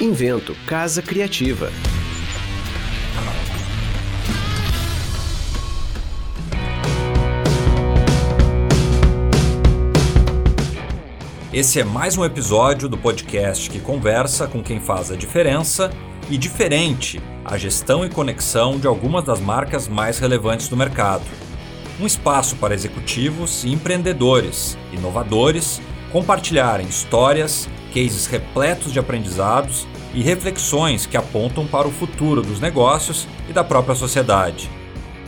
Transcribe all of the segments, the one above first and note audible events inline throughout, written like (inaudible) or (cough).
Invento Casa Criativa. Esse é mais um episódio do podcast que conversa com quem faz a diferença e diferente a gestão e conexão de algumas das marcas mais relevantes do mercado. Um espaço para executivos e empreendedores, inovadores, compartilharem histórias, cases repletos de aprendizados e reflexões que apontam para o futuro dos negócios e da própria sociedade.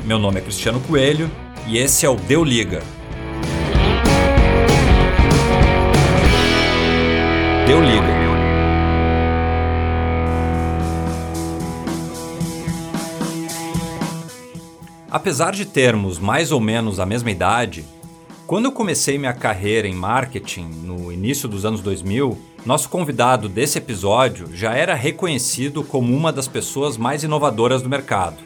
Meu nome é Cristiano Coelho e esse é o Deu Liga. Deu Liga. Apesar de termos mais ou menos a mesma idade, quando eu comecei minha carreira em marketing no início dos anos 2000, nosso convidado desse episódio já era reconhecido como uma das pessoas mais inovadoras do mercado.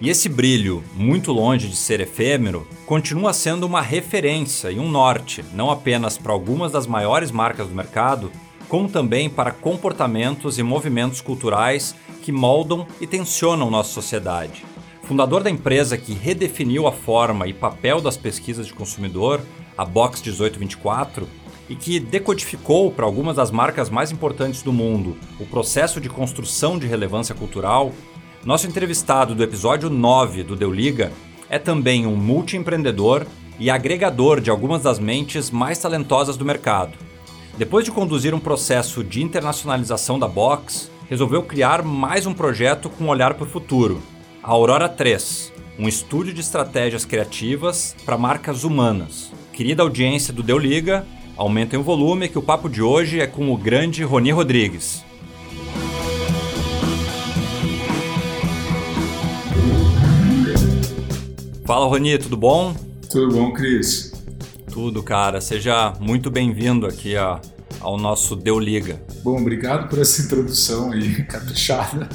E esse brilho, muito longe de ser efêmero, continua sendo uma referência e um norte, não apenas para algumas das maiores marcas do mercado, como também para comportamentos e movimentos culturais que moldam e tensionam nossa sociedade. Fundador da empresa que redefiniu a forma e papel das pesquisas de consumidor, a Box 1824, e que decodificou para algumas das marcas mais importantes do mundo o processo de construção de relevância cultural, nosso entrevistado do episódio 9 do Deu Liga é também um multiempreendedor e agregador de algumas das mentes mais talentosas do mercado. Depois de conduzir um processo de internacionalização da Box, resolveu criar mais um projeto com um olhar para o futuro, a Aurora 3, um estúdio de estratégias criativas para marcas humanas. Querida audiência do Deu Liga, aumentem o volume que o papo de hoje é com o grande Roni Rodrigues. Fala Roni, tudo bom? Tudo bom, Cris? Tudo, cara. Seja muito bem-vindo aqui a, ao nosso Deu Liga. Bom, obrigado por essa introdução aí, (laughs) caprichada.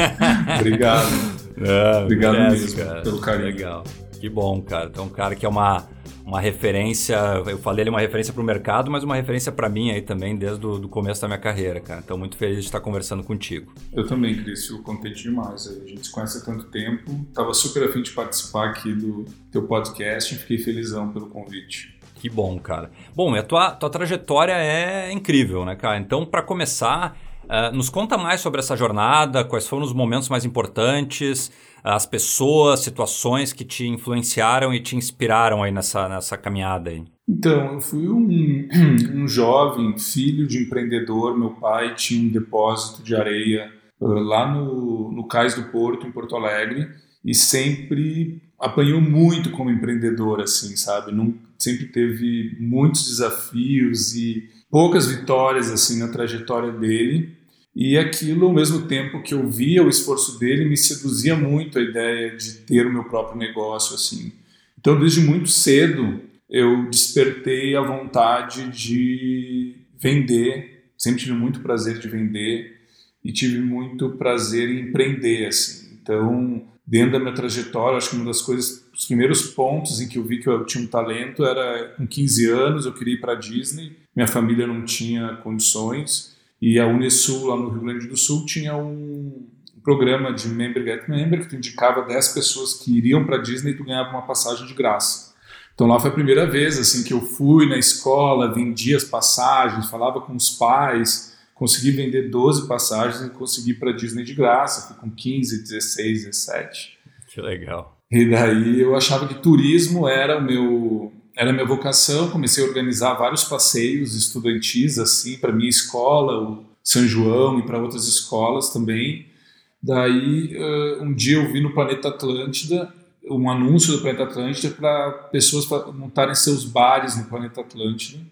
(laughs) obrigado. É, obrigado mesmo cara. pelo carinho. Legal. Que bom, cara. Então, um cara que é uma, uma referência, eu falei ele é uma referência para o mercado, mas uma referência para mim aí também desde o começo da minha carreira, cara. Então, muito feliz de estar conversando contigo. Eu também, Cris, eu contente demais. A gente se conhece há tanto tempo. Tava super afim de participar aqui do teu podcast e fiquei felizão pelo convite. Que bom, cara. Bom, a tua, tua trajetória é incrível, né, cara? Então, para começar, uh, nos conta mais sobre essa jornada, quais foram os momentos mais importantes, as pessoas, situações que te influenciaram e te inspiraram aí nessa, nessa caminhada aí. Então, eu fui um, (clears throat) um jovem filho de empreendedor. Meu pai tinha um depósito de areia uh, lá no, no Cais do Porto, em Porto Alegre, e sempre apanhou muito como empreendedor, assim, sabe? Não, sempre teve muitos desafios e poucas vitórias assim na trajetória dele. E aquilo, ao mesmo tempo que eu via o esforço dele, me seduzia muito a ideia de ter o meu próprio negócio assim. Então, desde muito cedo, eu despertei a vontade de vender. Sempre tive muito prazer de vender e tive muito prazer em empreender assim. Então, dentro da minha trajetória, acho que uma das coisas os primeiros pontos em que eu vi que eu tinha um talento era com 15 anos, eu queria ir para a Disney, minha família não tinha condições, e a Unesul, lá no Rio Grande do Sul, tinha um programa de Member Get Member, que tu indicava 10 pessoas que iriam para Disney e tu ganhava uma passagem de graça. Então lá foi a primeira vez assim que eu fui na escola, vendia as passagens, falava com os pais, consegui vender 12 passagens e consegui para Disney de graça, fui com 15, 16, 17. Que legal. E daí eu achava que turismo era o meu era minha vocação, comecei a organizar vários passeios estudantis assim para minha escola, o São João e para outras escolas também. Daí um dia eu vi no Planeta Atlântida um anúncio do Planeta Atlântida para pessoas montarem seus bares no Planeta Atlântida.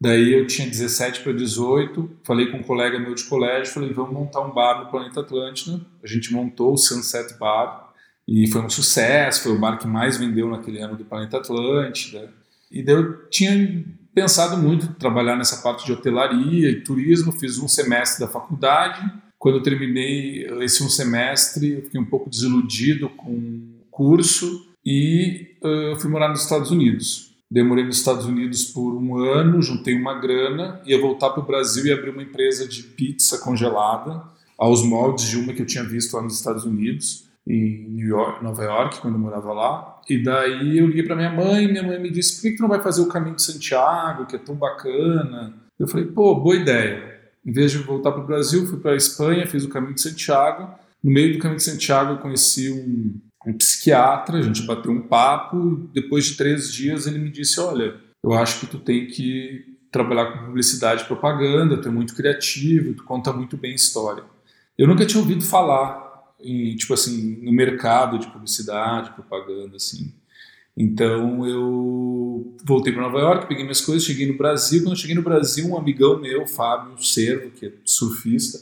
Daí eu tinha 17 para 18, falei com um colega meu de colégio, falei, vamos montar um bar no Planeta Atlântida. A gente montou o Sunset Bar, e foi um sucesso, foi o bar que mais vendeu naquele ano do Planeta Atlântida. E daí eu tinha pensado muito trabalhar nessa parte de hotelaria e turismo, fiz um semestre da faculdade. Quando eu terminei esse um semestre, eu fiquei um pouco desiludido com o curso e uh, fui morar nos Estados Unidos. Demorei nos Estados Unidos por um ano, juntei uma grana, ia voltar para o Brasil e abrir uma empresa de pizza congelada, aos moldes de uma que eu tinha visto lá nos Estados Unidos, em New York, Nova York, quando eu morava lá. E daí eu liguei para minha mãe, minha mãe me disse: por que, que tu não vai fazer o caminho de Santiago, que é tão bacana? Eu falei: pô, boa ideia. Em vez de voltar para o Brasil, fui para a Espanha, fiz o caminho de Santiago. No meio do caminho de Santiago, eu conheci um, um psiquiatra, a gente bateu um papo. Depois de três dias, ele me disse: Olha, eu acho que tu tem que trabalhar com publicidade e propaganda, tu é muito criativo, tu conta muito bem história. Eu nunca tinha ouvido falar em, tipo assim, no mercado de publicidade, propaganda, assim. Então eu voltei para Nova York, peguei minhas coisas, cheguei no Brasil. Quando eu cheguei no Brasil, um amigão meu, Fábio Cervo, que é surfista,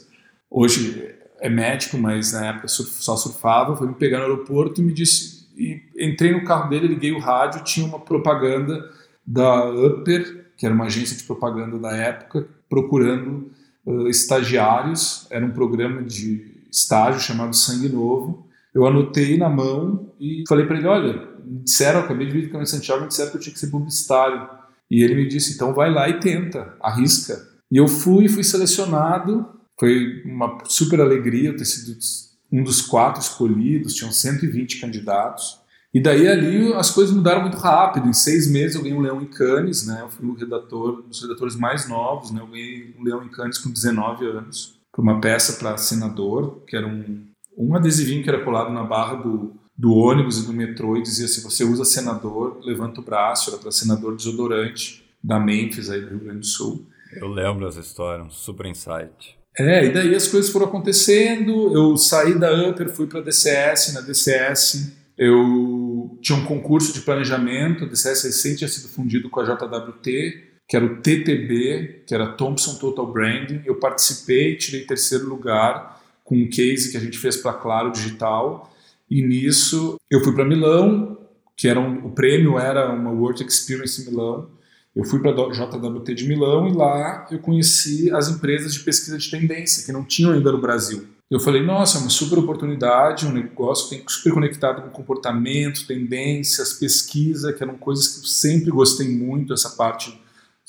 hoje é médico, mas na época só surfava, foi me pegar no aeroporto e me disse. E entrei no carro dele, liguei o rádio, tinha uma propaganda da Upper, que era uma agência de propaganda da época, procurando uh, estagiários. Era um programa de estágio chamado Sangue Novo. Eu anotei na mão e falei para ele: Olha, me disseram, acabei de vir do Caminho Santiago, me disseram que eu tinha que ser publicitário. E ele me disse: Então vai lá e tenta, arrisca. E eu fui, fui selecionado. Foi uma super alegria ter sido um dos quatro escolhidos, tinham 120 candidatos. E daí ali as coisas mudaram muito rápido. Em seis meses eu ganhei um Leão em Cannes, né? Eu fui o redator, um dos redatores mais novos, né? Eu ganhei um Leão em Cannes com 19 anos para uma peça para senador, que era um, um adesivinho que era colado na barra do, do ônibus e do metrô e dizia se você usa senador, levanta o braço, era para senador desodorante da Memphis aí do Rio Grande do Sul. Eu lembro essa história, um super insight. É, e daí as coisas foram acontecendo, eu saí da Upper, fui para a DCS, na DCS eu tinha um concurso de planejamento, a DCS recente tinha sido fundido com a JWT, que era o TTB, que era Thompson Total Branding. Eu participei, tirei terceiro lugar com um case que a gente fez para Claro Digital. E nisso eu fui para Milão, que era um, o prêmio era uma World Experience em Milão. Eu fui para a JWT de Milão e lá eu conheci as empresas de pesquisa de tendência que não tinham ainda no Brasil. Eu falei, nossa, é uma super oportunidade, um negócio tem super conectado com comportamento, tendências, pesquisa, que eram coisas que eu sempre gostei muito, essa parte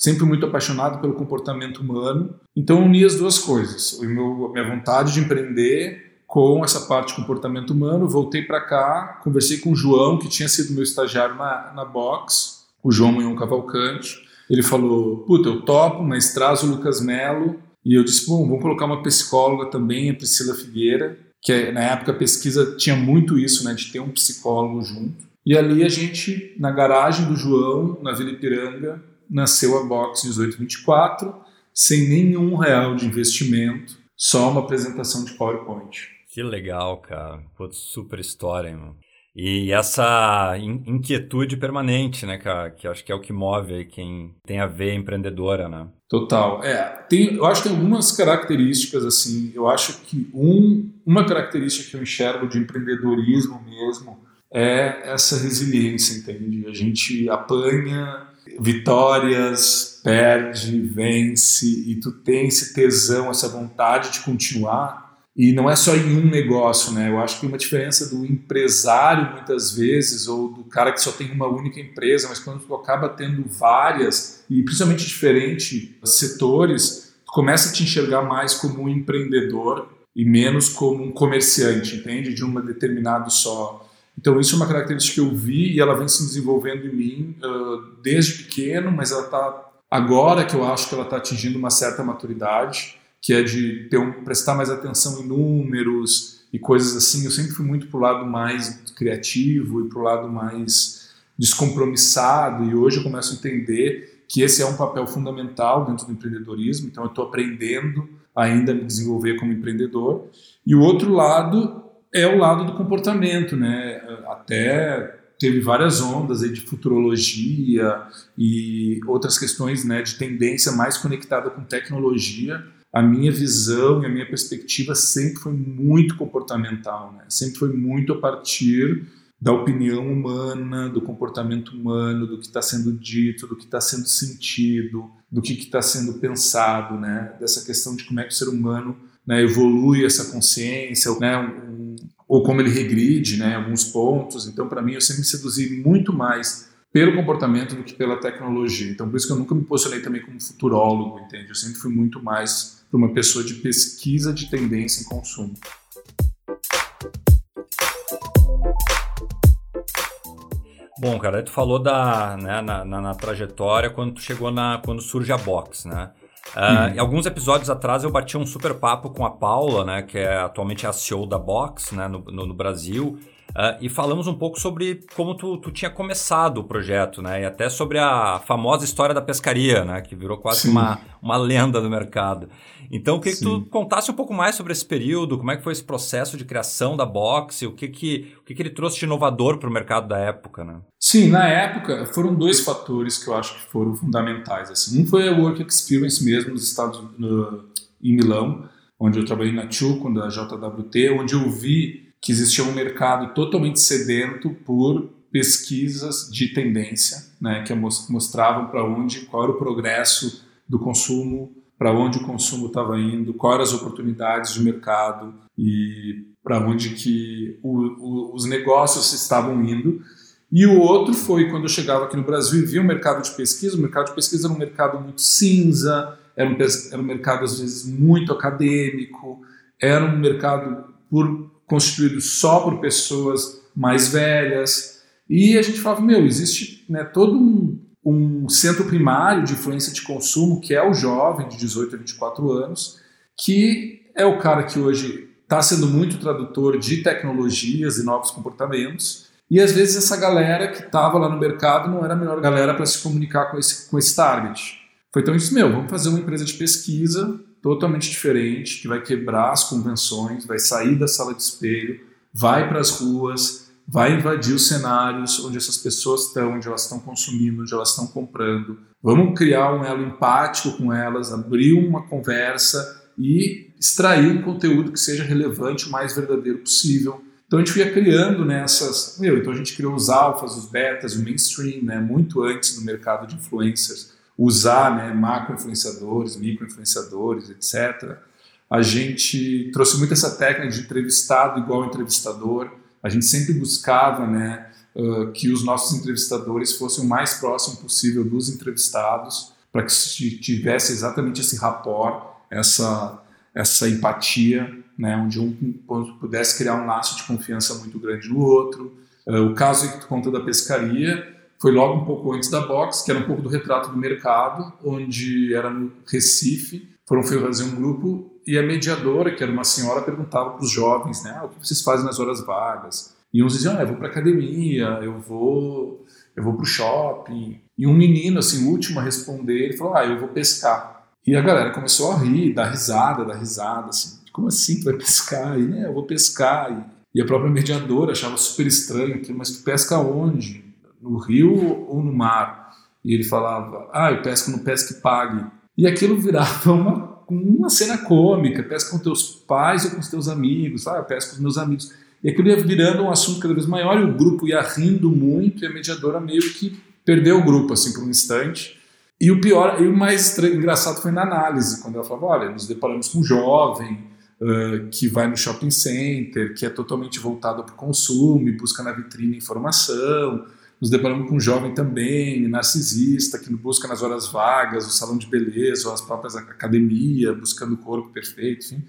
sempre muito apaixonado pelo comportamento humano. Então, uni as duas coisas: o meu, minha vontade de empreender com essa parte de comportamento humano. Voltei para cá, conversei com o João, que tinha sido meu estagiário na, na Box, o João Munhão Cavalcante. Ele falou: Puta, eu topo, mas traz o Lucas Melo. E eu disse: Bom, vamos colocar uma psicóloga também, a Priscila Figueira, que na época a pesquisa tinha muito isso, né, de ter um psicólogo junto. E ali a gente, na garagem do João, na Vila Ipiranga, nasceu a Box 1824, sem nenhum real de investimento, só uma apresentação de PowerPoint. Que legal, cara. Pô, super história, irmão. E essa inquietude permanente, né, cara, que acho que é o que move quem tem a ver empreendedora, né? Total. É, tem, eu acho que tem algumas características, assim, eu acho que um, uma característica que eu enxergo de empreendedorismo mesmo é essa resiliência, entende? A gente apanha, vitórias, perde, vence e tu tem esse tesão, essa vontade de continuar. E não é só em um negócio, né? Eu acho que uma diferença do empresário muitas vezes ou do cara que só tem uma única empresa, mas quando tu acaba tendo várias e principalmente diferentes setores, tu começa a te enxergar mais como um empreendedor e menos como um comerciante, entende? De uma determinado só então, isso é uma característica que eu vi e ela vem se desenvolvendo em mim uh, desde pequeno, mas ela está agora que eu acho que ela está atingindo uma certa maturidade, que é de ter um, prestar mais atenção em números e coisas assim. Eu sempre fui muito para o lado mais criativo e para o lado mais descompromissado, e hoje eu começo a entender que esse é um papel fundamental dentro do empreendedorismo, então eu estou aprendendo ainda a me desenvolver como empreendedor. E o outro lado é o lado do comportamento, né? Até teve várias ondas aí de futurologia e outras questões, né, de tendência mais conectada com tecnologia. A minha visão e a minha perspectiva sempre foi muito comportamental, né? Sempre foi muito a partir da opinião humana, do comportamento humano, do que está sendo dito, do que está sendo sentido, do que está sendo pensado, né? Dessa questão de como é que o ser humano né, evolui essa consciência, né, ou como ele regride né, alguns pontos. Então, para mim, eu sempre me seduzi muito mais pelo comportamento do que pela tecnologia. Então, por isso que eu nunca me posicionei também como futurólogo, entende? Eu sempre fui muito mais para uma pessoa de pesquisa de tendência em consumo. Bom, cara, tu falou da, né, na, na, na, trajetória quando tu chegou na, quando surge a Box, né? Uh, Em alguns episódios atrás eu bati um super papo com a Paula, né, que é atualmente a CEO da Box, né, no, no, no Brasil, Uh, e falamos um pouco sobre como tu, tu, tinha começado o projeto, né? E até sobre a famosa história da pescaria, né? Que virou quase uma, uma lenda do mercado. Então, eu queria Sim. que tu contasse um pouco mais sobre esse período, como é que foi esse processo de criação da Box, o que que, o que, que ele trouxe de inovador para o mercado da época, né? Sim, na época foram dois fatores que eu acho que foram fundamentais. Assim. Um foi a Work Experience mesmo nos Estados no, em Milão, onde eu trabalhei na Chuco, da JWT, onde eu vi que existia um mercado totalmente sedento por pesquisas de tendência, né, que mostravam para onde, qual era o progresso do consumo, para onde o consumo estava indo, quais eram as oportunidades de mercado e para onde que o, o, os negócios estavam indo. E o outro foi quando eu chegava aqui no Brasil e via o mercado de pesquisa. O mercado de pesquisa era um mercado muito cinza, era um, era um mercado às vezes muito acadêmico, era um mercado por constituído só por pessoas mais velhas. E a gente falava, meu, existe né, todo um, um centro primário de influência de consumo, que é o jovem de 18 a 24 anos, que é o cara que hoje está sendo muito tradutor de tecnologias e novos comportamentos. E às vezes essa galera que estava lá no mercado não era a melhor galera para se comunicar com esse, com esse target. Foi então isso, meu, vamos fazer uma empresa de pesquisa totalmente diferente, que vai quebrar as convenções, vai sair da sala de espelho, vai para as ruas, vai invadir os cenários onde essas pessoas estão, onde elas estão consumindo, onde elas estão comprando. Vamos criar um elo empático com elas, abrir uma conversa e extrair um conteúdo que seja relevante o mais verdadeiro possível. Então a gente ia criando nessas. Né, então a gente criou os alfas, os betas, o mainstream, né, muito antes do mercado de influencers usar né, macro-influenciadores, micro-influenciadores, etc. A gente trouxe muito essa técnica de entrevistado igual entrevistador. A gente sempre buscava né, uh, que os nossos entrevistadores fossem o mais próximo possível dos entrevistados, para que tivesse exatamente esse rapport, essa, essa empatia, né, onde um pudesse criar um laço de confiança muito grande no outro. Uh, o caso que tu conta da pescaria, foi logo um pouco antes da Box, que era um pouco do retrato do mercado, onde era no Recife, foram fazer um grupo e a mediadora, que era uma senhora, perguntava para os jovens, né, ah, o que vocês fazem nas horas vagas? E uns diziam, ah, eu vou para academia, eu vou, eu vou para o shopping. E um menino, assim, o último a responder, ele falou, ah, eu vou pescar. E a galera começou a rir, dar risada, dar risada, assim, como assim tu vai pescar? E, né, eu vou pescar. E, e a própria mediadora achava super estranho mas tu pesca onde? No rio ou no mar? E ele falava, ah, eu pesco no pesque pague. E aquilo virava uma, uma cena cômica, pesca com teus pais ou com os teus amigos, ah, eu pesco com os meus amigos. E aquilo ia virando um assunto cada vez maior e o grupo ia rindo muito e a mediadora meio que perdeu o grupo, assim, por um instante. E o pior, e o mais engraçado foi na análise, quando ela falava, olha, nos deparamos com um jovem uh, que vai no shopping center, que é totalmente voltado para o consumo e busca na vitrine informação, nos deparamos com um jovem também, narcisista, que busca nas horas vagas o salão de beleza ou as próprias academia, buscando o corpo perfeito, enfim.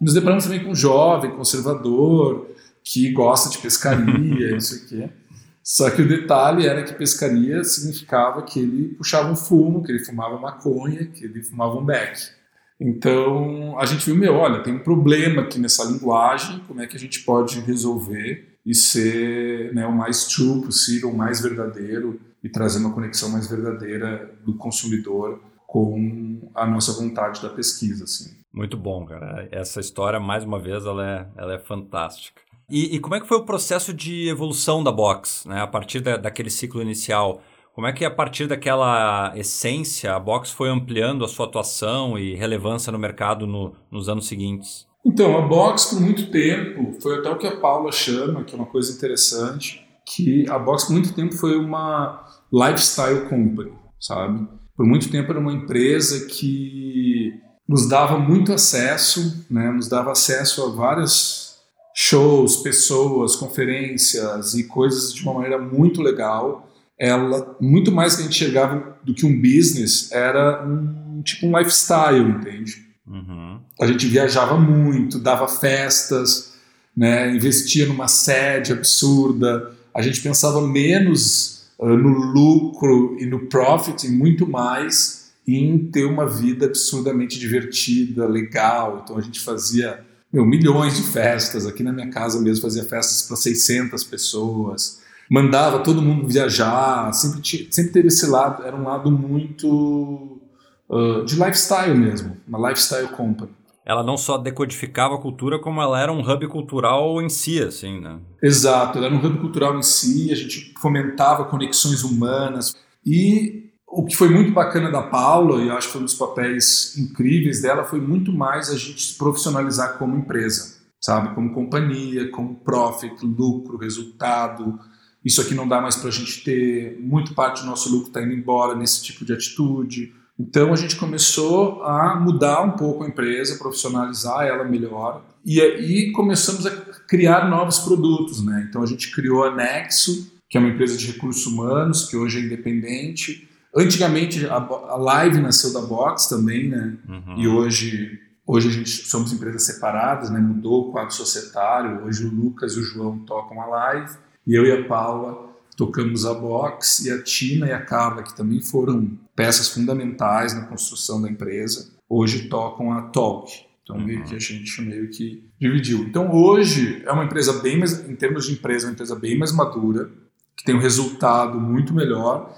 Nos deparamos também com um jovem conservador, que gosta de pescaria, (laughs) isso aqui. Só que o detalhe era que pescaria significava que ele puxava um fumo, que ele fumava maconha, que ele fumava um beck. Então a gente viu, meu, olha, tem um problema aqui nessa linguagem, como é que a gente pode resolver? E ser né, o mais true possível, o mais verdadeiro e trazer uma conexão mais verdadeira do consumidor com a nossa vontade da pesquisa. Assim. Muito bom, cara. Essa história, mais uma vez, ela é, ela é fantástica. E, e como é que foi o processo de evolução da Box, né? a partir da, daquele ciclo inicial? Como é que a partir daquela essência a Box foi ampliando a sua atuação e relevância no mercado no, nos anos seguintes? Então, a box por muito tempo, foi até o que a Paula chama, que é uma coisa interessante, que a box por muito tempo foi uma lifestyle company, sabe? Por muito tempo era uma empresa que nos dava muito acesso, né? nos dava acesso a vários shows, pessoas, conferências e coisas de uma maneira muito legal. ela muito mais que a gente chegava do que um business, era um tipo um lifestyle, entende? Uhum. A gente viajava muito, dava festas, né, investia numa sede absurda. A gente pensava menos uh, no lucro e no profit e muito mais em ter uma vida absurdamente divertida, legal. Então a gente fazia meu, milhões de festas. Aqui na minha casa mesmo fazia festas para 600 pessoas. Mandava todo mundo viajar. Sempre, sempre teve esse lado. Era um lado muito uh, de lifestyle mesmo. Uma lifestyle company. Ela não só decodificava a cultura, como ela era um hub cultural em si, assim, né? Exato, ela era um hub cultural em si, a gente fomentava conexões humanas. E o que foi muito bacana da Paula, e acho que foi um dos papéis incríveis dela, foi muito mais a gente se profissionalizar como empresa, sabe? Como companhia, como profit, lucro, resultado. Isso aqui não dá mais para a gente ter, muito parte do nosso lucro está indo embora nesse tipo de atitude. Então a gente começou a mudar um pouco a empresa, profissionalizar ela melhor. E aí começamos a criar novos produtos, né? Então a gente criou a Nexo, que é uma empresa de recursos humanos, que hoje é independente Antigamente a, a Live nasceu da Box também, né? Uhum. E hoje hoje a gente somos empresas separadas, né? Mudou o quadro societário. Hoje o Lucas e o João tocam a Live e eu e a Paula tocamos a Box e a Tina e a Carla que também foram peças fundamentais na construção da empresa. Hoje tocam a Talk. Então meio uhum. que a gente meio que dividiu. Então hoje é uma empresa bem mais em termos de empresa, é uma empresa bem mais madura, que tem um resultado muito melhor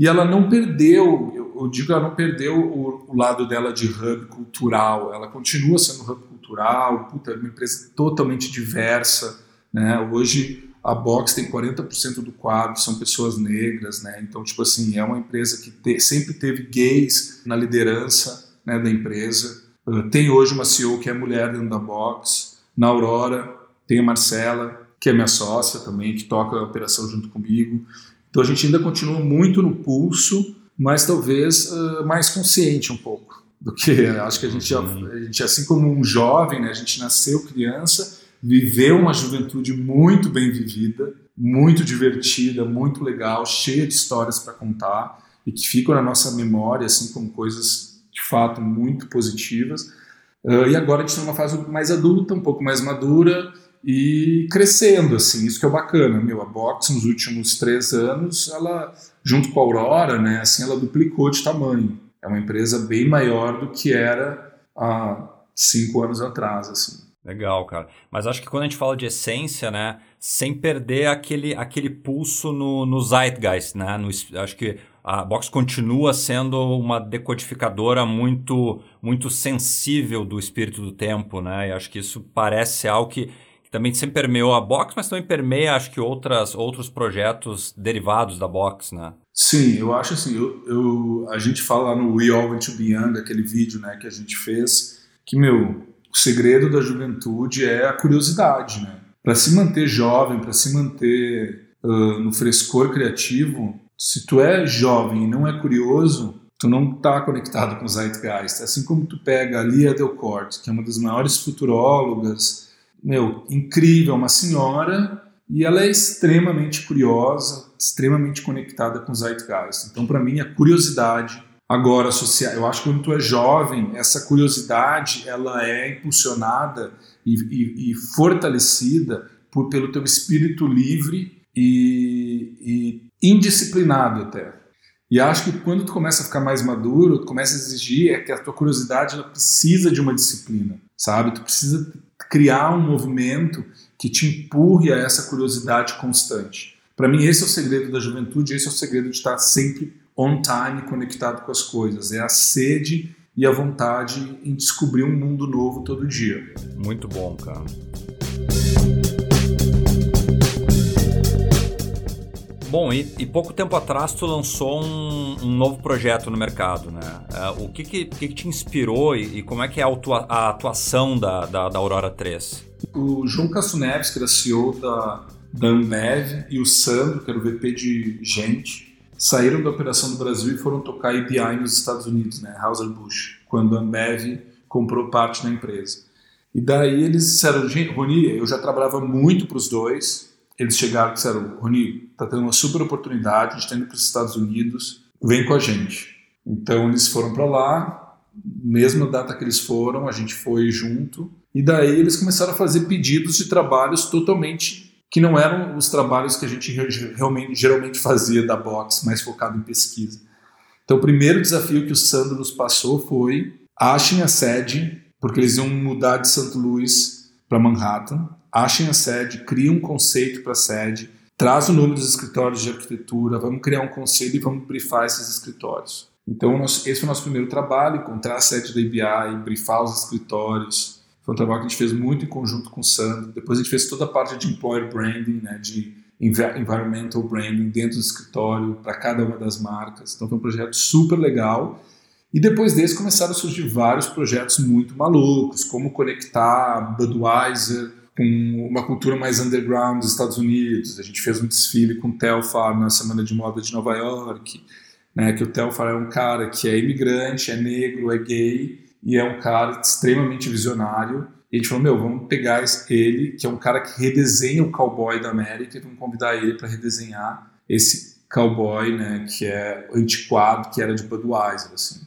e ela não perdeu, eu, digo, ela não perdeu o, o, lado dela de hub cultural, ela continua sendo hub cultural, puta, é uma empresa totalmente diversa, né? Hoje a Box tem 40% do quadro, são pessoas negras, né? Então, tipo assim, é uma empresa que te, sempre teve gays na liderança né, da empresa. Uh, tem hoje uma CEO que é mulher dentro da Box. Na Aurora tem a Marcela, que é minha sócia também, que toca a operação junto comigo. Então a gente ainda continua muito no pulso, mas talvez uh, mais consciente um pouco do que acho que a gente, já, a gente assim como um jovem, né, a gente nasceu criança, viveu uma juventude muito bem vivida, muito divertida, muito legal, cheia de histórias para contar e que ficam na nossa memória assim como coisas de fato muito positivas. Uh, e agora a gente está numa fase mais adulta, um pouco mais madura, e crescendo, assim, isso que é bacana, meu, a Box nos últimos três anos, ela, junto com a Aurora, né, assim, ela duplicou de tamanho, é uma empresa bem maior do que era há cinco anos atrás, assim. Legal, cara. Mas acho que quando a gente fala de essência, né, sem perder aquele, aquele pulso no, no zeitgeist, né, no, acho que a Box continua sendo uma decodificadora muito muito sensível do espírito do tempo, né? E acho que isso parece algo que também sempre permeou a Box, mas também permeia, acho que, outras, outros projetos derivados da Box, né? Sim, eu acho assim, eu, eu, a gente fala no We All Want to Be Young, aquele vídeo né, que a gente fez, que, meu, o segredo da juventude é a curiosidade, né? Para se manter jovem, para se manter uh, no frescor criativo, se tu é jovem e não é curioso, tu não está conectado com o Zeitgeist. Assim como tu pega a Lia Delcourt, que é uma das maiores futurólogas, meu, incrível, uma senhora, e ela é extremamente curiosa, extremamente conectada com o Zeitgeist. Então, para mim, a curiosidade agora eu acho que quando tu é jovem, essa curiosidade ela é impulsionada e, e, e fortalecida por, pelo teu espírito livre e, e indisciplinado até. E acho que quando tu começa a ficar mais maduro, tu começa a exigir é que a tua curiosidade ela precisa de uma disciplina, sabe? Tu precisa criar um movimento que te empurre a essa curiosidade constante. Para mim, esse é o segredo da juventude, esse é o segredo de estar sempre on time, conectado com as coisas. É a sede e a vontade em descobrir um mundo novo todo dia. Muito bom, cara. Bom, e, e, pouco tempo atrás tu lançou um, um novo projeto no mercado, né? Uh, o que que, que que, te inspirou e, e, como é que é a, atua, a atuação da, da, da, Aurora 3? O João Kassuneves, que era CEO da, da Ambev, e o Sandro, que era o VP de gente, saíram da operação do Brasil e foram tocar IBI nos Estados Unidos, né? Hauser Busch, quando a Ambev comprou parte da empresa. E daí eles disseram, Rony, eu já trabalhava muito para os dois, eles chegaram e disseram: Roni, tá tendo uma super oportunidade, a gente está indo para os Estados Unidos, vem com a gente. Então eles foram para lá, mesma data que eles foram, a gente foi junto, e daí eles começaram a fazer pedidos de trabalhos totalmente que não eram os trabalhos que a gente realmente geralmente fazia da box, mais focado em pesquisa. Então o primeiro desafio que o Sandro nos passou foi achem a sede, porque eles iam mudar de Santo Luís para Manhattan, achem a sede, criem um conceito para a sede, traz o nome dos escritórios de arquitetura, vamos criar um conselho e vamos brifar esses escritórios. Então, esse foi o nosso primeiro trabalho, encontrar a sede da IBI, brifar os escritórios. Foi um trabalho que a gente fez muito em conjunto com o Sandro. Depois a gente fez toda a parte de employer branding, né, de environmental branding dentro do escritório para cada uma das marcas. Então foi um projeto super legal. E depois desse começaram a surgir vários projetos muito malucos, como conectar Budweiser com uma cultura mais underground dos Estados Unidos. A gente fez um desfile com Telfar na Semana de Moda de Nova York, né, que o Telfar é um cara que é imigrante, é negro, é gay e é um cara extremamente visionário. E a gente falou, meu, vamos pegar ele, que é um cara que redesenha o cowboy da América, e vamos convidar ele para redesenhar esse cowboy, né, que é antiquado, que era de Budweiser, assim.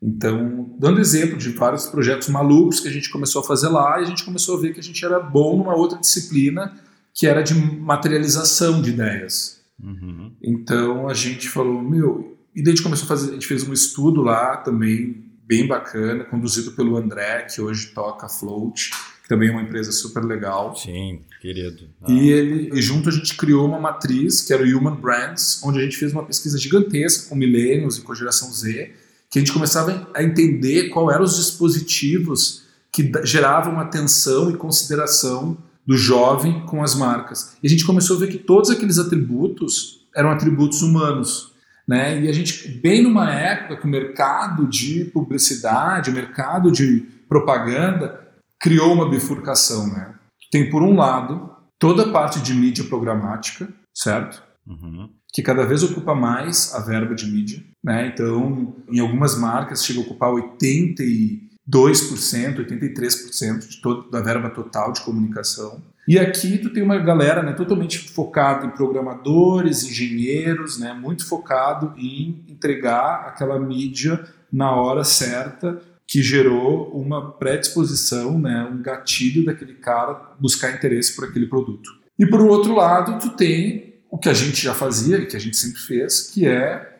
Então, dando exemplo de vários projetos malucos que a gente começou a fazer lá, e a gente começou a ver que a gente era bom numa outra disciplina, que era de materialização de ideias. Uhum. Então, a gente falou, meu... E daí a gente começou a fazer, a gente fez um estudo lá também, bem bacana, conduzido pelo André, que hoje toca Float, que também é uma empresa super legal. Sim, querido. Ah. E, ele, e junto a gente criou uma matriz, que era o Human Brands, onde a gente fez uma pesquisa gigantesca com millennials e com a geração Z, que a gente começava a entender qual eram os dispositivos que geravam atenção e consideração do jovem com as marcas. E a gente começou a ver que todos aqueles atributos eram atributos humanos. Né? E a gente, bem numa época que o mercado de publicidade, o mercado de propaganda, criou uma bifurcação. Né? Tem, por um lado, toda a parte de mídia programática, certo? Uhum que cada vez ocupa mais a verba de mídia. Né? Então, em algumas marcas, chega a ocupar 82%, 83% de toda, da verba total de comunicação. E aqui tu tem uma galera né, totalmente focada em programadores, engenheiros, né, muito focado em entregar aquela mídia na hora certa, que gerou uma predisposição, né, um gatilho daquele cara buscar interesse por aquele produto. E por outro lado, tu tem o que a gente já fazia e que a gente sempre fez, que é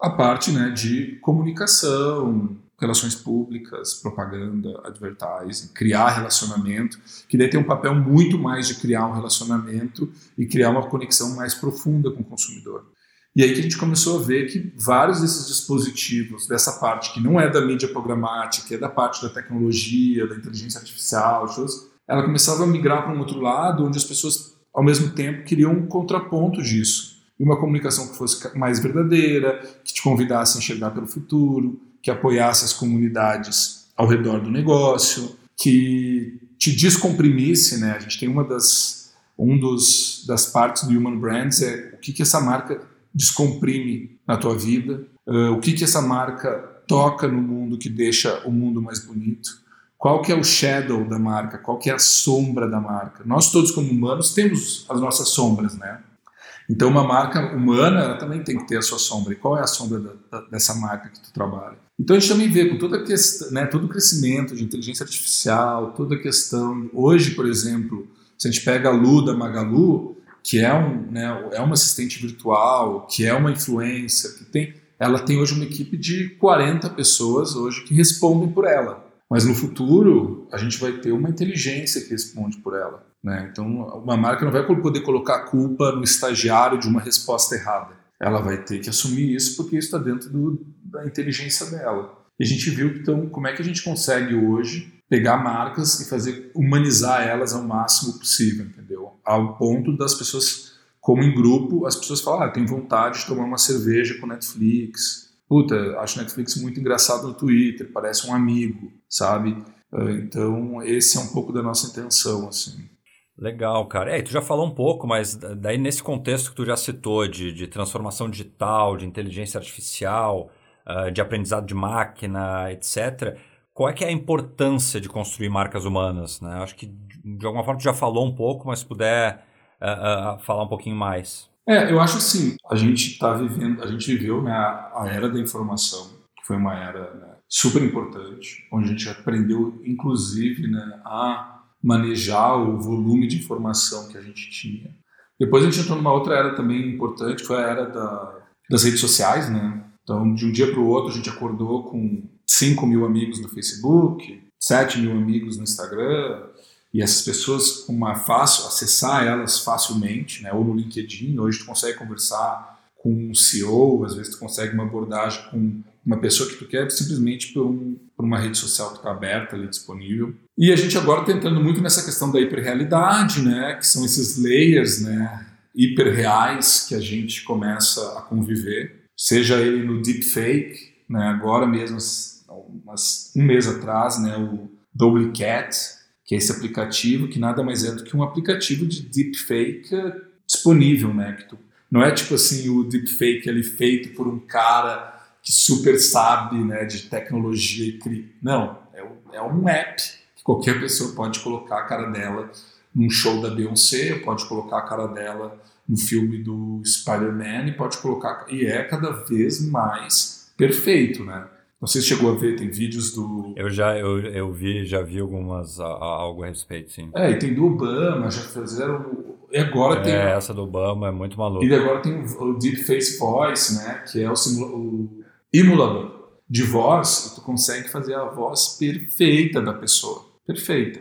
a parte né, de comunicação, relações públicas, propaganda, advertising, criar relacionamento, que daí tem um papel muito mais de criar um relacionamento e criar uma conexão mais profunda com o consumidor. E aí que a gente começou a ver que vários desses dispositivos, dessa parte que não é da mídia programática, é da parte da tecnologia, da inteligência artificial, ela começava a migrar para um outro lado, onde as pessoas ao mesmo tempo, queria um contraponto disso. E uma comunicação que fosse mais verdadeira, que te convidasse a enxergar pelo futuro, que apoiasse as comunidades ao redor do negócio, que te descomprimisse, né? A gente tem uma das um dos das partes do Human Brands é o que que essa marca descomprime na tua vida, uh, o que que essa marca toca no mundo que deixa o mundo mais bonito qual que é o shadow da marca, qual que é a sombra da marca. Nós todos como humanos temos as nossas sombras, né? Então uma marca humana ela também tem que ter a sua sombra. E qual é a sombra da, da, dessa marca que tu trabalha? Então a gente também vê com toda a questão, né, todo o crescimento de inteligência artificial, toda a questão. Hoje, por exemplo, se a gente pega a Lu da Magalu, que é um, né, é uma assistente virtual, que é uma influência, que tem, ela tem hoje uma equipe de 40 pessoas hoje que respondem por ela. Mas no futuro, a gente vai ter uma inteligência que responde por ela. Né? Então, uma marca não vai poder colocar a culpa no estagiário de uma resposta errada. Ela vai ter que assumir isso porque isso está dentro do, da inteligência dela. E a gente viu, então, como é que a gente consegue hoje pegar marcas e fazer humanizar elas ao máximo possível, entendeu? Ao ponto das pessoas, como em grupo, as pessoas falam, ah, tenho vontade de tomar uma cerveja com Netflix, puta, acho Netflix muito engraçado no Twitter, parece um amigo, sabe? Ah, então, esse é um pouco da nossa intenção, assim. Legal, cara. É, tu já falou um pouco, mas daí nesse contexto que tu já citou de, de transformação digital, de inteligência artificial, uh, de aprendizado de máquina, etc., qual é que é a importância de construir marcas humanas? Né? Acho que de alguma forma tu já falou um pouco, mas se puder uh, uh, falar um pouquinho mais. É, eu acho assim, a gente está vivendo, a gente viveu né, a, era da informação, que foi uma era né, super importante, onde a gente aprendeu, inclusive, né, a manejar o volume de informação que a gente tinha. Depois a gente entrou numa outra era também importante, que foi a era da, das redes sociais, né? Então, de um dia para o outro, a gente acordou com 5 mil amigos no Facebook, 7 mil amigos no Instagram, e essas pessoas com uma fácil acessar elas facilmente, né? Ou no LinkedIn, hoje tu consegue conversar com um CEO, às vezes tu consegue uma abordagem com uma pessoa que tu quer simplesmente por, um, por uma rede social que está aberta ali disponível. E a gente agora está entrando muito nessa questão da hiperrealidade, né? Que são esses layers, né? Hiperreais que a gente começa a conviver, seja ele no deepfake, né? Agora mesmo, umas, um mês atrás, né? O Double Cat, que é esse aplicativo que nada mais é do que um aplicativo de deepfake disponível, né? Que tu, não é tipo assim o deepfake ali feito por um cara que super sabe, né, de tecnologia e cri... Não, é, é um app que qualquer pessoa pode colocar a cara dela num show da Beyoncé, pode colocar a cara dela no filme do Spider-Man e pode colocar e é cada vez mais perfeito, né? Não sei se chegou a ver, tem vídeos do. Eu já eu, eu vi, já vi algumas a, a, algo a respeito, sim. É, e tem do Obama, já fizeram. E agora é, tem. essa do Obama é muito maluca. E agora tem o Deep Face Voice, né? Que é o, o emulador de voz, tu consegue fazer a voz perfeita da pessoa. Perfeita.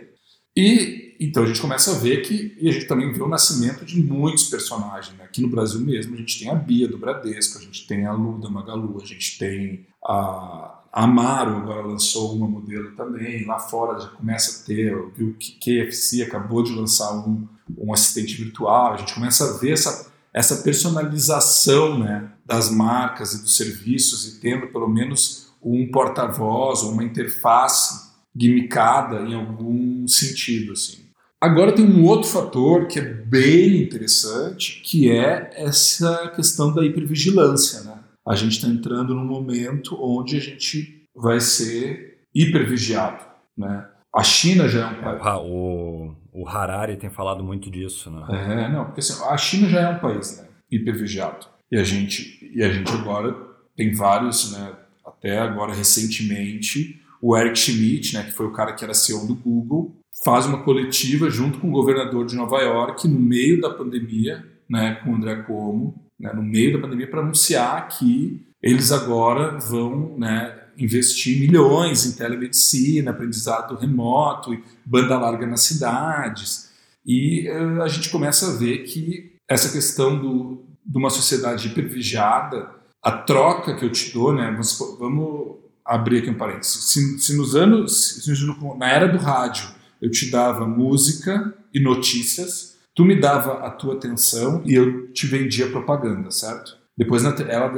E então a gente começa a ver que. E a gente também vê o nascimento de muitos personagens. Né? Aqui no Brasil mesmo, a gente tem a Bia do Bradesco, a gente tem a Lu da Magalu, a gente tem a Amaro agora lançou uma modelo também, lá fora já começa a ter, o KFC acabou de lançar um, um assistente virtual, a gente começa a ver essa, essa personalização né, das marcas e dos serviços e tendo pelo menos um porta-voz ou uma interface gimicada em algum sentido. Assim. Agora tem um outro fator que é bem interessante, que é essa questão da hipervigilância. Né? a gente está entrando num momento onde a gente vai ser hipervigiado, né? A China já é um país. O, o Harari tem falado muito disso, né? É, não, porque assim, a China já é um país né, hipervigiado. E a gente, e a gente agora tem vários, né, até agora recentemente, o Eric Schmidt, né, que foi o cara que era CEO do Google, faz uma coletiva junto com o governador de Nova York no meio da pandemia, né, com o André Cuomo, né, no meio da pandemia para anunciar que eles agora vão né, investir milhões em telemedicina, aprendizado remoto, banda larga nas cidades. E uh, a gente começa a ver que essa questão do, de uma sociedade hipervigiada, a troca que eu te dou, né, vamos, vamos abrir aqui um parênteses. Se, se nos anos, se, na era do rádio, eu te dava música e notícias, Tu me dava a tua atenção e eu te vendia propaganda, certo? Depois na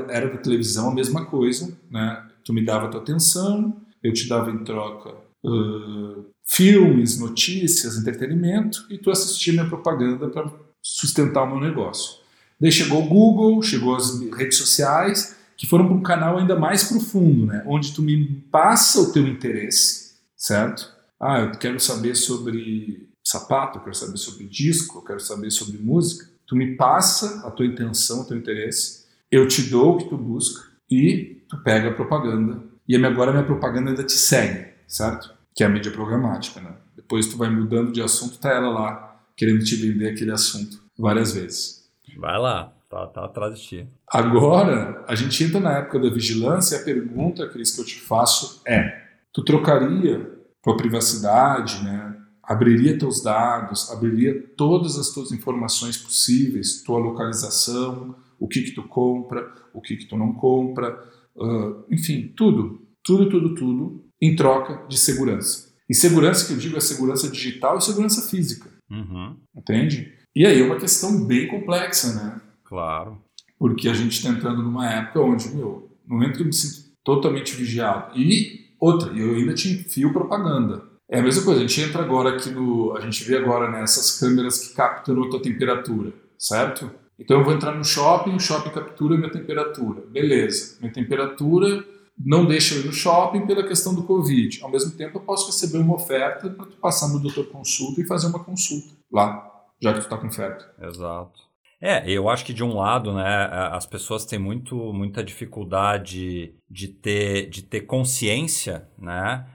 era da televisão a mesma coisa, né? Tu me dava a tua atenção, eu te dava em troca uh, filmes, notícias, entretenimento e tu assistia minha propaganda para sustentar o meu negócio. Daí chegou o Google, chegou as redes sociais, que foram para um canal ainda mais profundo, né? Onde tu me passa o teu interesse, certo? Ah, eu quero saber sobre sapato, eu quero saber sobre disco, eu quero saber sobre música. Tu me passa a tua intenção, o teu interesse, eu te dou o que tu busca e tu pega a propaganda. E agora a minha propaganda ainda te segue, certo? Que é a mídia programática, né? Depois tu vai mudando de assunto, tá ela lá querendo te vender aquele assunto várias vezes. Vai lá, tá, tá atrás de ti. Agora, a gente entra na época da vigilância e a pergunta, Cris, que eu te faço é: tu trocaria tua privacidade, né? abriria teus dados, abriria todas as tuas informações possíveis, tua localização, o que que tu compra, o que que tu não compra, uh, enfim, tudo, tudo, tudo, tudo, em troca de segurança. E segurança que eu digo é segurança digital e segurança física, uhum. entende? E aí é uma questão bem complexa, né? Claro. Porque a gente está entrando numa época onde, meu, no momento que eu me sinto totalmente vigiado, e outra, eu ainda te enfio propaganda, é a mesma coisa, a gente entra agora aqui no. A gente vê agora nessas né, câmeras que captam a tua temperatura, certo? Então eu vou entrar no shopping, o shopping captura a minha temperatura. Beleza, minha temperatura não deixa eu ir no shopping pela questão do Covid. Ao mesmo tempo, eu posso receber uma oferta para tu passar no doutor consulta e fazer uma consulta lá. já que tu está com febre. Exato. É, eu acho que de um lado, né, as pessoas têm muito, muita dificuldade de ter, de ter consciência, né,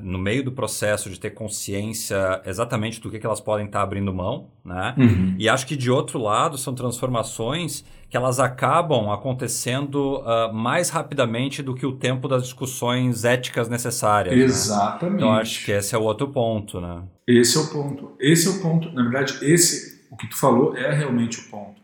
no meio do processo de ter consciência exatamente do que, que elas podem estar abrindo mão, né? Uhum. E acho que de outro lado são transformações que elas acabam acontecendo uh, mais rapidamente do que o tempo das discussões éticas necessárias. Exatamente. Né? Então acho que esse é o outro ponto, né? Esse é o ponto. Esse é o ponto. Na verdade, esse o que tu falou é realmente o ponto,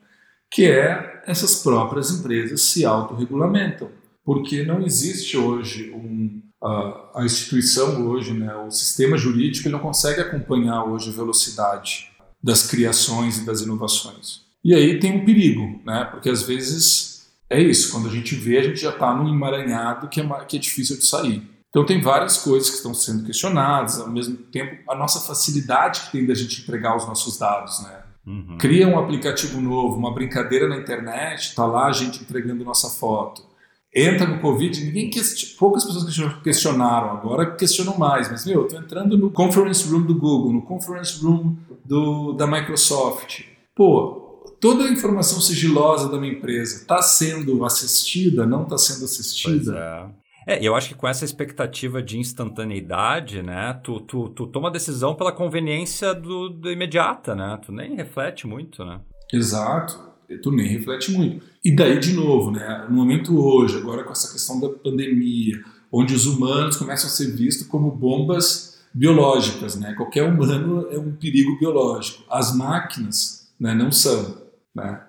que é essas próprias empresas se autorregulamentam, porque não existe hoje um a, a instituição hoje, né, o sistema jurídico, ele não consegue acompanhar hoje a velocidade das criações e das inovações. E aí tem um perigo, né, porque às vezes é isso, quando a gente vê, a gente já está num emaranhado que é, que é difícil de sair. Então tem várias coisas que estão sendo questionadas, ao mesmo tempo a nossa facilidade que tem da gente entregar os nossos dados, né? Uhum. Cria um aplicativo novo, uma brincadeira na internet, tá lá a gente entregando nossa foto entra no Covid, ninguém poucas pessoas questionaram, agora questionam mais, mas meu, eu tô entrando no conference room do Google, no conference room do, da Microsoft. Pô, toda a informação sigilosa da minha empresa está sendo assistida, não está sendo assistida? É, eu acho que com essa expectativa de instantaneidade, né, tu, tu, tu toma a decisão pela conveniência do, do imediata, né? Tu nem reflete muito, né? Exato tu nem reflete muito. E daí, de novo, né, no momento hoje, agora com essa questão da pandemia, onde os humanos começam a ser vistos como bombas biológicas, né? Qualquer humano é um perigo biológico. As máquinas né, não são. Né?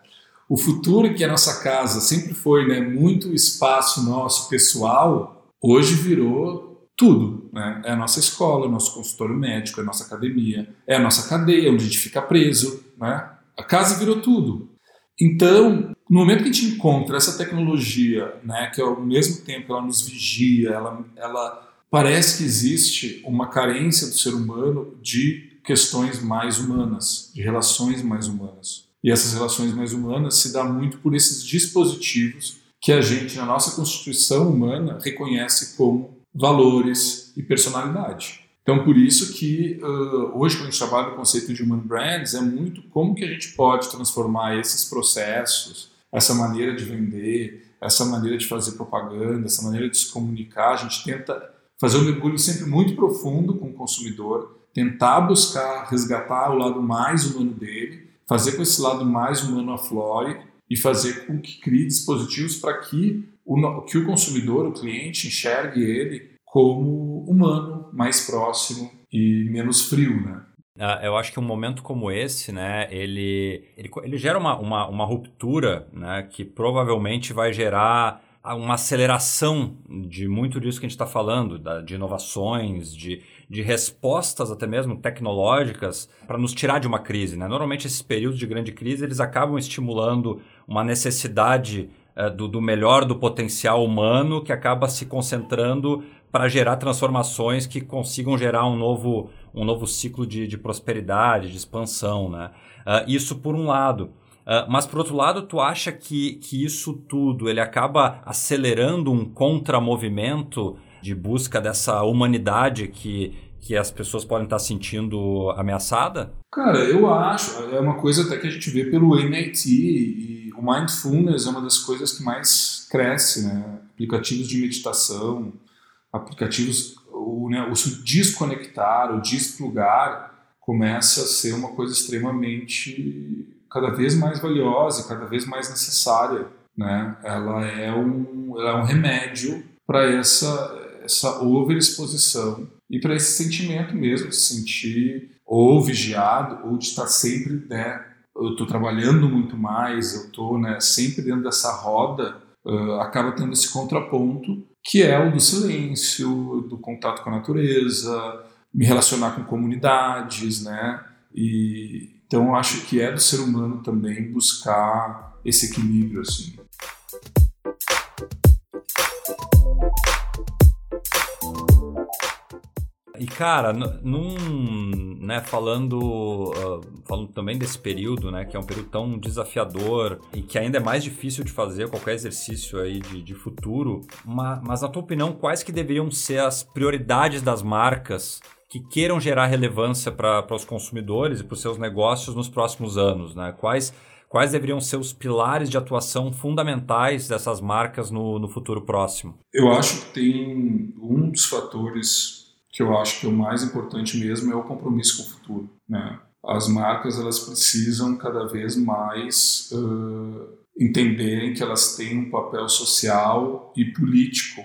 O futuro que a nossa casa sempre foi né, muito espaço nosso pessoal, hoje virou tudo. Né? É a nossa escola, é nosso consultório médico, é a nossa academia, é a nossa cadeia onde a gente fica preso. Né? A casa virou tudo. Então, no momento que a gente encontra essa tecnologia, né, que ao mesmo tempo ela nos vigia, ela, ela parece que existe uma carência do ser humano de questões mais humanas, de relações mais humanas. E essas relações mais humanas se dá muito por esses dispositivos que a gente, na nossa constituição humana, reconhece como valores e personalidade. Então, por isso que uh, hoje, quando a gente trabalha o conceito de Human Brands, é muito como que a gente pode transformar esses processos, essa maneira de vender, essa maneira de fazer propaganda, essa maneira de se comunicar. A gente tenta fazer um mergulho sempre muito profundo com o consumidor, tentar buscar resgatar o lado mais humano dele, fazer com esse lado mais humano aflore e fazer com que crie dispositivos para que o, que o consumidor, o cliente, enxergue ele como humano, mais próximo e menos frio, né? Uh, eu acho que um momento como esse, né, ele, ele, ele gera uma, uma, uma ruptura, né, que provavelmente vai gerar uma aceleração de muito disso que a gente está falando, da, de inovações, de, de respostas até mesmo tecnológicas para nos tirar de uma crise. Né? Normalmente esses períodos de grande crise eles acabam estimulando uma necessidade uh, do, do melhor do potencial humano que acaba se concentrando para gerar transformações que consigam gerar um novo, um novo ciclo de, de prosperidade, de expansão. Né? Uh, isso por um lado. Uh, mas por outro lado, tu acha que, que isso tudo ele acaba acelerando um contramovimento de busca dessa humanidade que, que as pessoas podem estar sentindo ameaçada? Cara, eu acho. É uma coisa até que a gente vê pelo MIT e o mindfulness é uma das coisas que mais cresce, né? Aplicativos de meditação, aplicativos, o, né, o desconectar, o desplugar começa a ser uma coisa extremamente cada vez mais valiosa, cada vez mais necessária, né? Ela é um, ela é um remédio para essa essa overexposição e para esse sentimento mesmo de se sentir ou vigiado ou de estar sempre, né? Eu estou trabalhando muito mais, eu estou né, sempre dentro dessa roda, uh, acaba tendo esse contraponto que é o do silêncio, do contato com a natureza, me relacionar com comunidades, né? E então acho que é do ser humano também buscar esse equilíbrio assim. E cara, num, né, falando, uh, falando também desse período, né, que é um período tão desafiador e que ainda é mais difícil de fazer qualquer exercício aí de, de futuro, mas, mas na tua opinião, quais que deveriam ser as prioridades das marcas que queiram gerar relevância para os consumidores e para os seus negócios nos próximos anos? Né? Quais, quais deveriam ser os pilares de atuação fundamentais dessas marcas no, no futuro próximo? Eu acho que tem um dos fatores que eu acho que o mais importante mesmo é o compromisso com o futuro. Né? As marcas elas precisam cada vez mais uh, entenderem que elas têm um papel social e político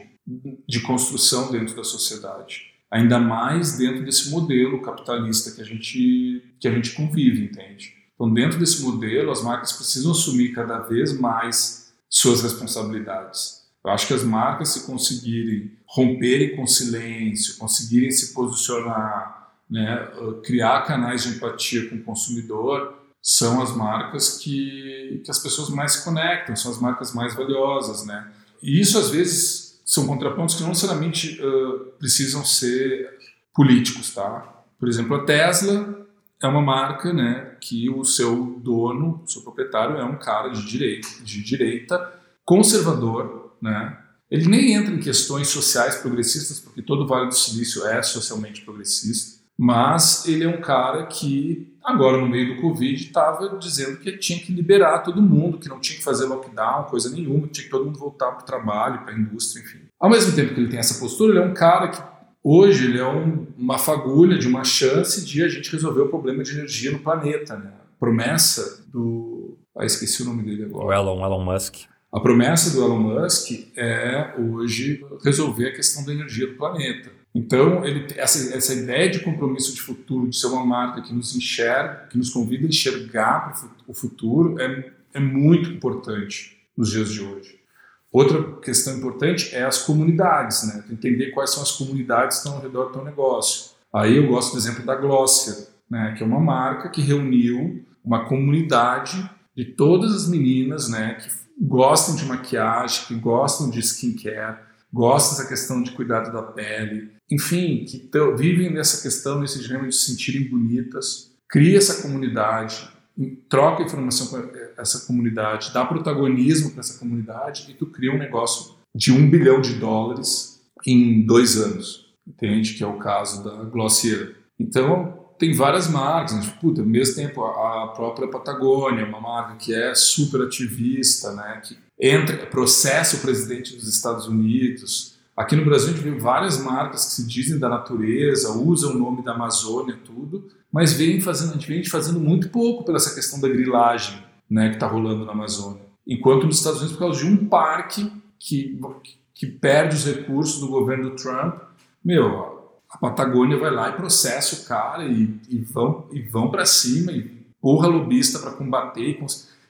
de construção dentro da sociedade ainda mais dentro desse modelo capitalista que a gente que a gente convive, entende? Então, dentro desse modelo, as marcas precisam assumir cada vez mais suas responsabilidades. Eu acho que as marcas, se conseguirem romperem com silêncio, conseguirem se posicionar, né, criar canais de empatia com o consumidor, são as marcas que, que as pessoas mais se conectam, são as marcas mais valiosas, né? E isso às vezes são contrapontos que não necessariamente uh, precisam ser políticos, tá? Por exemplo, a Tesla é uma marca, né, que o seu dono, o seu proprietário é um cara de direita, de direita conservador, né? Ele nem entra em questões sociais progressistas, porque todo o Vale do Silício é socialmente progressista, mas ele é um cara que agora no meio do Covid estava dizendo que tinha que liberar todo mundo, que não tinha que fazer lockdown, coisa nenhuma, que tinha que todo mundo voltar para o trabalho, para a indústria, enfim. Ao mesmo tempo que ele tem essa postura, ele é um cara que hoje ele é um, uma fagulha de uma chance de a gente resolver o problema de energia no planeta, né? Promessa do... Ah, esqueci o nome dele agora. O Elon, Elon Musk. A promessa do Elon Musk é hoje resolver a questão da energia do planeta. Então, ele, essa, essa ideia de compromisso de futuro, de ser uma marca que nos enxerga, que nos convida a enxergar o futuro, é, é muito importante nos dias de hoje. Outra questão importante é as comunidades, né? entender quais são as comunidades que estão ao redor do teu negócio. Aí eu gosto do exemplo da Glossier, né? que é uma marca que reuniu uma comunidade de todas as meninas né? que gostam de maquiagem, que gostam de skincare, gostam dessa questão de cuidado da pele, enfim, que vivem nessa questão, nesse dilema de se sentirem bonitas, cria essa comunidade, troca informação com essa comunidade, dá protagonismo para essa comunidade e tu cria um negócio de um bilhão de dólares em dois anos, entende? Que é o caso da Glossier. Então, tem várias marcas, né? puta, ao mesmo tempo a própria Patagônia, uma marca que é super ativista, né? que entra, processa o presidente dos Estados Unidos, Aqui no Brasil a gente vê várias marcas que se dizem da natureza, usam o nome da Amazônia, tudo, mas vem fazendo, a gente vem fazendo muito pouco pela essa questão da grilagem né, que está rolando na Amazônia. Enquanto nos Estados Unidos, por causa de um parque que, que perde os recursos do governo Trump, meu, a Patagônia vai lá e processa o cara e, e vão, e vão para cima e porra lobista para combater.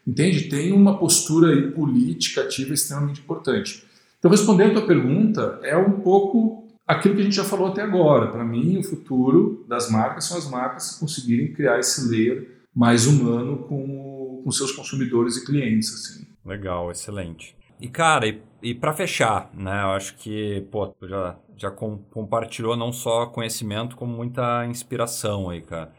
Entende? Tem uma postura aí política ativa extremamente importante. Então, respondendo a tua pergunta, é um pouco aquilo que a gente já falou até agora. Para mim, o futuro das marcas são as marcas que conseguirem criar esse layer mais humano com, com seus consumidores e clientes. Assim. Legal, excelente. E cara, e, e para fechar, né? Eu acho que pô, tu já, já com, compartilhou não só conhecimento, como muita inspiração aí, cara.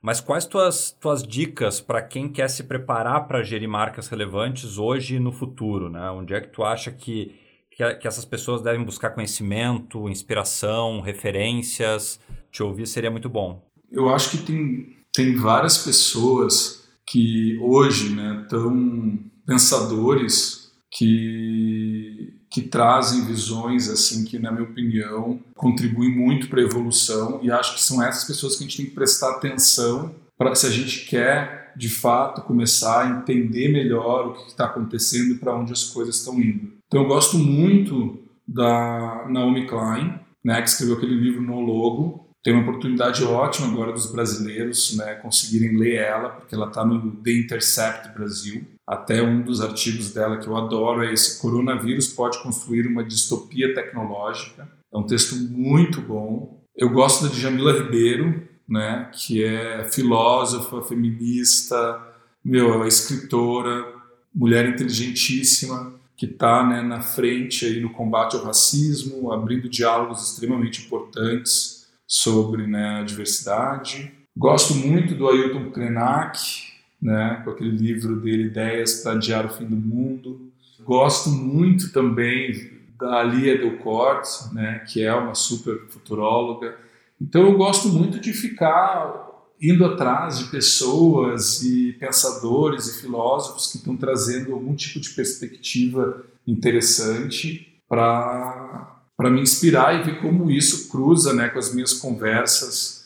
Mas quais tuas, tuas dicas para quem quer se preparar para gerir marcas relevantes hoje e no futuro, né? Onde é que tu acha que que, que essas pessoas devem buscar conhecimento, inspiração, referências? Te ouvir seria muito bom. Eu acho que tem, tem várias pessoas que hoje estão né, pensadores que, que trazem visões assim que, na minha opinião, contribuem muito para a evolução e acho que são essas pessoas que a gente tem que prestar atenção para se a gente quer de fato começar a entender melhor o que está acontecendo e para onde as coisas estão indo. Então eu gosto muito da Naomi Klein, né, que escreveu aquele livro No Logo. Tem uma oportunidade ótima agora dos brasileiros né, conseguirem ler ela, porque ela está no The Intercept Brasil. Até um dos artigos dela que eu adoro é esse: Coronavírus pode construir uma distopia tecnológica. É um texto muito bom. Eu gosto da Djamila Ribeiro, né, que é filósofa, feminista, meu, é escritora, mulher inteligentíssima que está né, na frente aí no combate ao racismo, abrindo diálogos extremamente importantes sobre né, a diversidade. Gosto muito do Ailton Krenak, né, com aquele livro dele Ideias para Adiar o Fim do Mundo. Gosto muito também da Alia Delcourt, né, que é uma super futuróloga. Então eu gosto muito de ficar indo atrás de pessoas e pensadores e filósofos que estão trazendo algum tipo de perspectiva interessante para me inspirar e ver como isso cruza né, com as minhas conversas,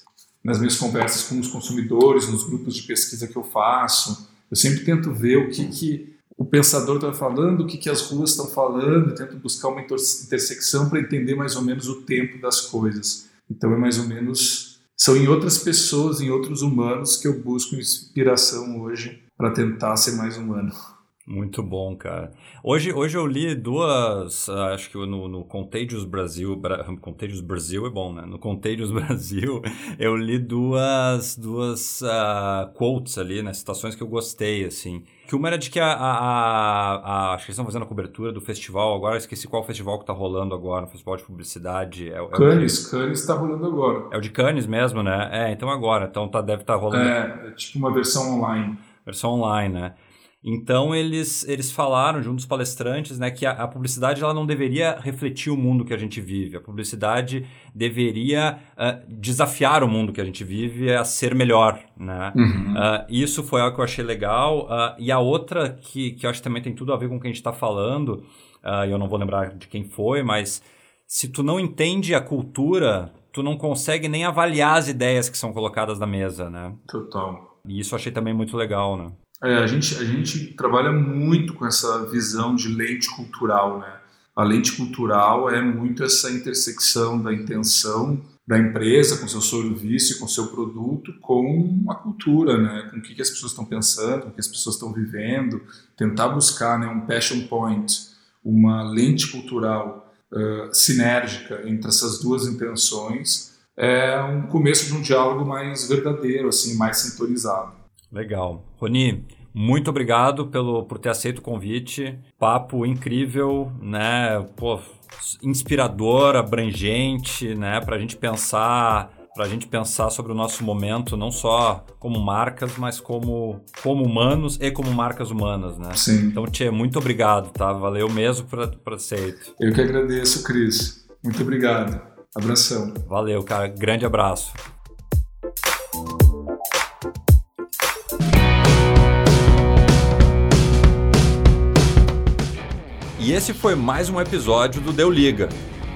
nas minhas conversas com os consumidores, nos grupos de pesquisa que eu faço. Eu sempre tento ver o que, que o pensador está falando, o que, que as ruas estão falando, tento buscar uma intersecção para entender mais ou menos o tempo das coisas. Então é mais ou menos são em outras pessoas, em outros humanos que eu busco inspiração hoje para tentar ser mais humano. Muito bom, cara. Hoje, hoje eu li duas, uh, acho que no, no Contagious Brasil, Bra, Contagious Brasil é bom, né? No Contagious (laughs) Brasil, eu li duas, duas uh, quotes ali, né? Citações que eu gostei, assim. Que uma era de que a, a, a, a acho que eles estão fazendo a cobertura do festival agora, esqueci qual festival que tá rolando agora, no festival de publicidade. É, é Cannes, Cannes está rolando agora. É o de Cannes mesmo, né? É, então agora, então tá, deve estar tá rolando. É, é tipo uma versão online. Versão online, né? Então eles, eles falaram junto dos palestrantes né, que a, a, publicidade ela não deveria refletir o mundo que a gente vive. A publicidade deveria uh, desafiar o mundo que a gente vive a ser melhor. Né? Uhum. Uh, isso foi algo que eu achei legal. Uh, e a outra que, que eu acho que também tem tudo a ver com o que a gente está falando, e eu não vou lembrar de quem foi, mas se tu não entende a cultura, tu não consegue nem avaliar as ideias que são colocadas na mesa. Né? Total. E isso eu achei também muito legal. Né? É, a, gente, a gente trabalha muito com essa visão de lente cultural, né? A lente cultural é muito essa intersecção da intenção da empresa com seu serviço, com seu produto, com a cultura, né? Com o que, as pessoas estão pensando, o que as pessoas estão vivendo, tentar buscar né, um passion point, uma lente cultural uh, sinérgica entre essas duas intenções é um começo de um diálogo mais verdadeiro, assim, mais sintonizado. Legal. Roni, muito obrigado pelo, por ter aceito o convite. Papo incrível, né? Pô, inspirador, abrangente, né? Para a gente pensar para a gente pensar sobre o nosso momento, não só como marcas, mas como, como humanos e como marcas humanas, né? Sim. Então, Tchê, muito obrigado, tá? Valeu mesmo por, por aceito. Eu que agradeço, Cris. Muito obrigado. Abração. Valeu, cara. Grande abraço. E esse foi mais um episódio do Deu Liga,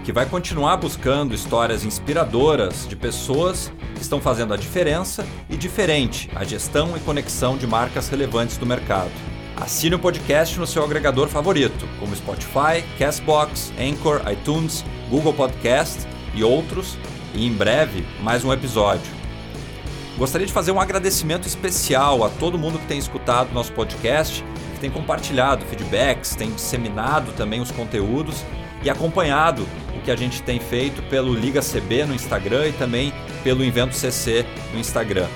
que vai continuar buscando histórias inspiradoras de pessoas que estão fazendo a diferença e diferente a gestão e conexão de marcas relevantes do mercado. Assine o podcast no seu agregador favorito, como Spotify, Castbox, Anchor, iTunes, Google Podcast e outros, e em breve mais um episódio. Gostaria de fazer um agradecimento especial a todo mundo que tem escutado nosso podcast tem compartilhado feedbacks, tem disseminado também os conteúdos e acompanhado o que a gente tem feito pelo Liga CB no Instagram e também pelo Invento CC no Instagram.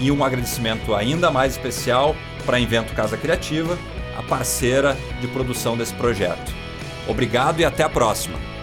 E um agradecimento ainda mais especial para a Invento Casa Criativa, a parceira de produção desse projeto. Obrigado e até a próxima!